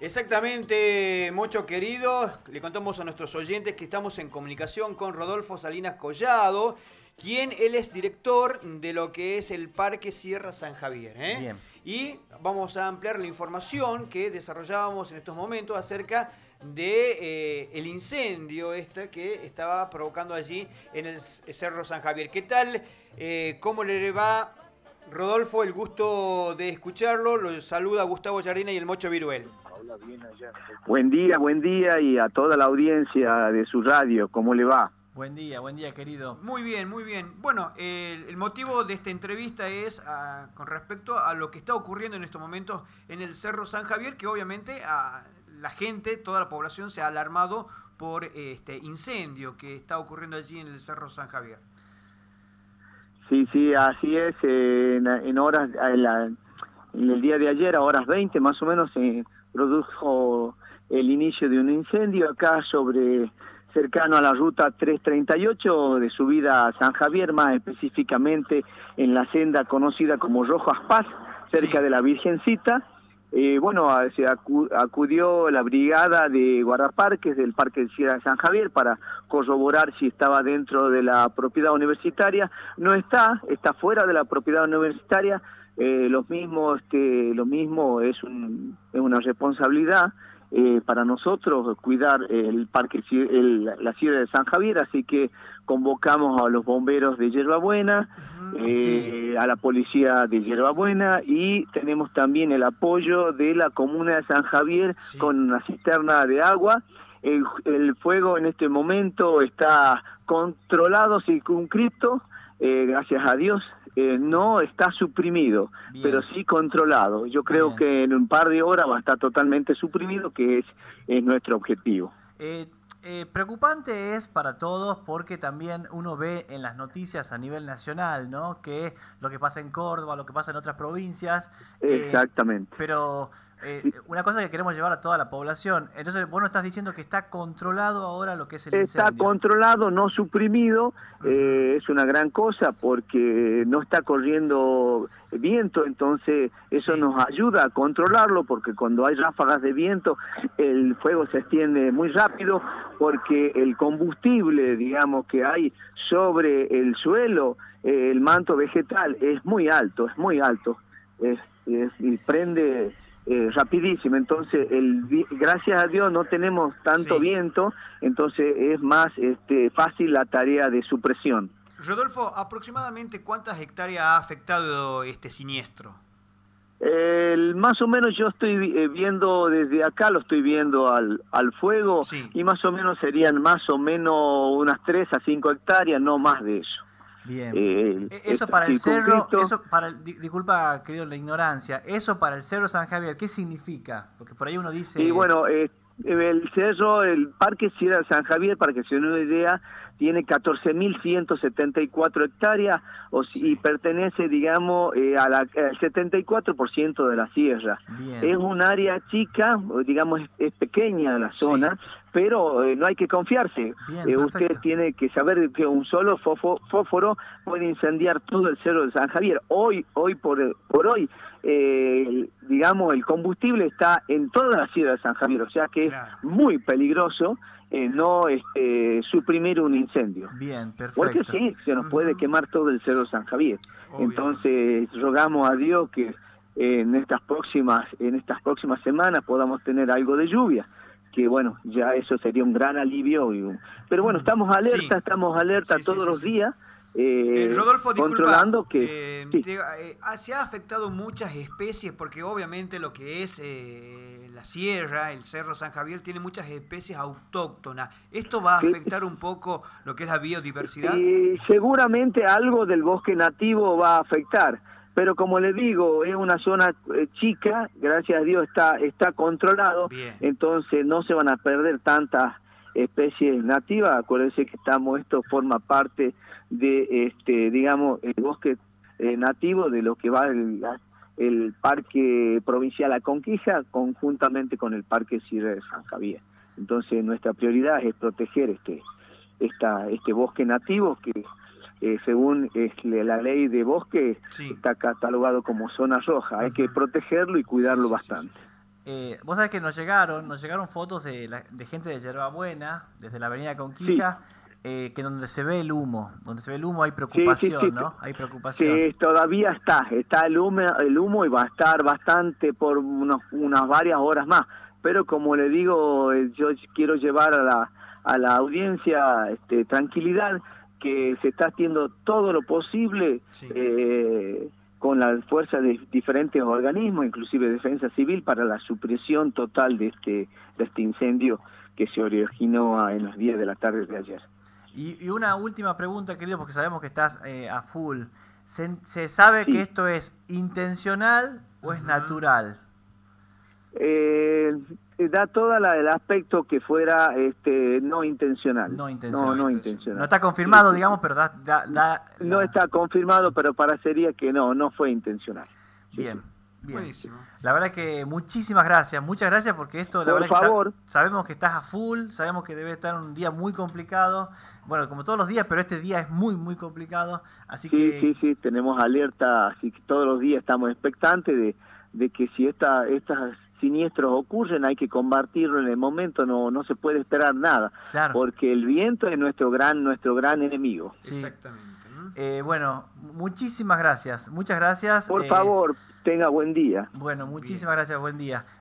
Exactamente, mucho querido. Le contamos a nuestros oyentes que estamos en comunicación con Rodolfo Salinas Collado, quien él es director de lo que es el Parque Sierra San Javier. ¿eh? Bien. Y vamos a ampliar la información que desarrollábamos en estos momentos acerca de eh, el incendio este que estaba provocando allí en el Cerro San Javier. ¿Qué tal? Eh, ¿Cómo le va Rodolfo? El gusto de escucharlo. Lo saluda Gustavo Jardina y el Mocho Viruel. Buen día, buen día y a toda la audiencia de su radio, ¿cómo le va? Buen día, buen día, querido. Muy bien, muy bien. Bueno, el, motivo de esta entrevista es ah, con respecto a lo que está ocurriendo en estos momentos en el Cerro San Javier, que obviamente a la gente, toda la población se ha alarmado por este incendio que está ocurriendo allí en el Cerro San Javier. Sí, sí, así es. en, horas, en, el día de ayer, a horas 20 más o menos, se produjo el inicio de un incendio acá sobre cercano a la ruta 338 de subida a San Javier, más específicamente en la senda conocida como Rojo Paz, cerca de la Virgencita. Eh, bueno, se acudió la brigada de guardaparques del Parque de Sierra de San Javier para corroborar si estaba dentro de la propiedad universitaria. No está, está fuera de la propiedad universitaria. Eh, los mismos, este, lo mismo es, un, es una responsabilidad eh, para nosotros cuidar el parque, el, la ciudad de San Javier, así que convocamos a los bomberos de Yerbabuena, eh, a la policía de Yerbabuena y tenemos también el apoyo de la comuna de San Javier con una cisterna de agua. El, el, fuego en este momento está controlado, circunscripto, eh, gracias a Dios, eh, no está suprimido, pero sí controlado. Yo creo que en un par de horas va a estar totalmente suprimido, que es, es nuestro objetivo. Eh, eh, preocupante es para todos porque también uno ve en las noticias a nivel nacional, ¿no? Que lo que pasa en Córdoba, lo que pasa en otras provincias. Exactamente. pero eh, una cosa que queremos llevar a toda la población. Entonces, vos no estás diciendo que está controlado ahora lo que es el Está controlado, no suprimido. Eh, es una gran cosa porque no está corriendo viento, entonces eso nos ayuda a controlarlo porque cuando hay ráfagas de viento el fuego se extiende muy rápido porque el combustible, digamos, que hay sobre el suelo, eh, el manto vegetal, es muy alto, es muy alto. Es, y prende eh, rapidísimo. Entonces, el, gracias a Dios no tenemos tanto viento, entonces es más este, fácil la tarea de supresión. Rodolfo, aproximadamente cuántas hectáreas ha afectado este siniestro? El, más o menos yo estoy eh, viendo desde acá, lo estoy viendo al, al fuego y más o menos serían más o menos unas 3 a 5 hectáreas, no más de eso. Bien. Eh, e-, eso para el cerro, eso para disculpa, querido, la ignorancia, eso para el cerro San Javier, ¿qué significa? Porque por ahí uno dice... Y bueno, eh, el cerro, el Parque Sierra San Javier, para que se den una idea, tiene 14.174 hectáreas o, y pertenece, digamos, eh, a la, al 74% de la sierra. Es un área chica, digamos, es, pequeña la zona, pero eh, no hay que confiarse. Eh, usted tiene que saber que un solo fósforo puede incendiar todo el cerro de San Javier. Hoy, hoy por, por hoy, digamos, el combustible está en toda la sierra de San Javier, o sea que es muy peligroso eh, no este, suprimir un incendio. Bien, perfecto. Porque sí, se nos puede quemar todo el Cerro San Javier. Entonces, rogamos a Dios que en estas próximas en estas próximas semanas podamos tener algo de lluvia que bueno ya eso sería un gran alivio pero bueno estamos alerta estamos alerta todos los días eh, eh, Rodolfo, controlando que se ha afectado muchas especies porque obviamente lo que es la sierra, el Cerro San Javier, tiene muchas especies autóctonas. ¿Esto va a afectar un poco lo que es la biodiversidad? seguramente algo del bosque nativo va a afectar, pero como le digo, es una zona eh, chica, gracias a Dios está, está controlado, entonces no se van a perder tantas especies nativas. Acuérdense que estamos, esto forma parte de, este digamos, el bosque eh, nativo de lo que va el, el Parque Provincial Aconquija conjuntamente con el Parque Sierra de San Javier. Entonces nuestra prioridad es proteger este, esta, este bosque nativo que eh, según la ley de bosque está catalogado como zona roja. Hay que protegerlo y cuidarlo bastante. Eh, vos sabés que nos llegaron, nos llegaron fotos de, de gente de Yerbabuena, desde la avenida Conquija, eh, que donde se ve el humo, donde se ve el humo hay preocupación, ¿no? Hay preocupación. Sí, todavía está, está el humo, el humo y va a estar bastante por unos, unas varias horas más. Pero como le digo, eh, yo quiero llevar a la, a la audiencia este, tranquilidad, que se está haciendo todo lo posible eh, con la fuerza de diferentes organismos, inclusive Defensa Civil, para la supresión total de este, de este incendio que se originó en los días de la tarde de ayer. Y, una última pregunta, querido, porque sabemos que estás eh, a full. ¿Se, sabe que esto es intencional o es natural? Eh, da todo el aspecto que fuera este no intencional. No intencional. No, intencional. No está confirmado, digamos, pero da, da, No está confirmado, pero parecería que no, no fue intencional. Bien. Bien. Buenísimo. La verdad que muchísimas gracias, muchas gracias porque esto, la Por verdad favor. Que sabemos que estás a full, sabemos que debe estar un día muy complicado, bueno, como todos los días, pero este día es muy, muy complicado, así sí, que... Sí, sí, tenemos alerta, así que todos los días estamos expectantes de, de que si esta, estas siniestros ocurren, hay que combatirlo en el momento, no, no se puede esperar nada, porque el viento es nuestro gran, nuestro gran enemigo. Exactamente. Eh, bueno, muchísimas gracias, muchas gracias. Por eh, favor, tenga buen día. Bueno, muchísimas gracias, buen día.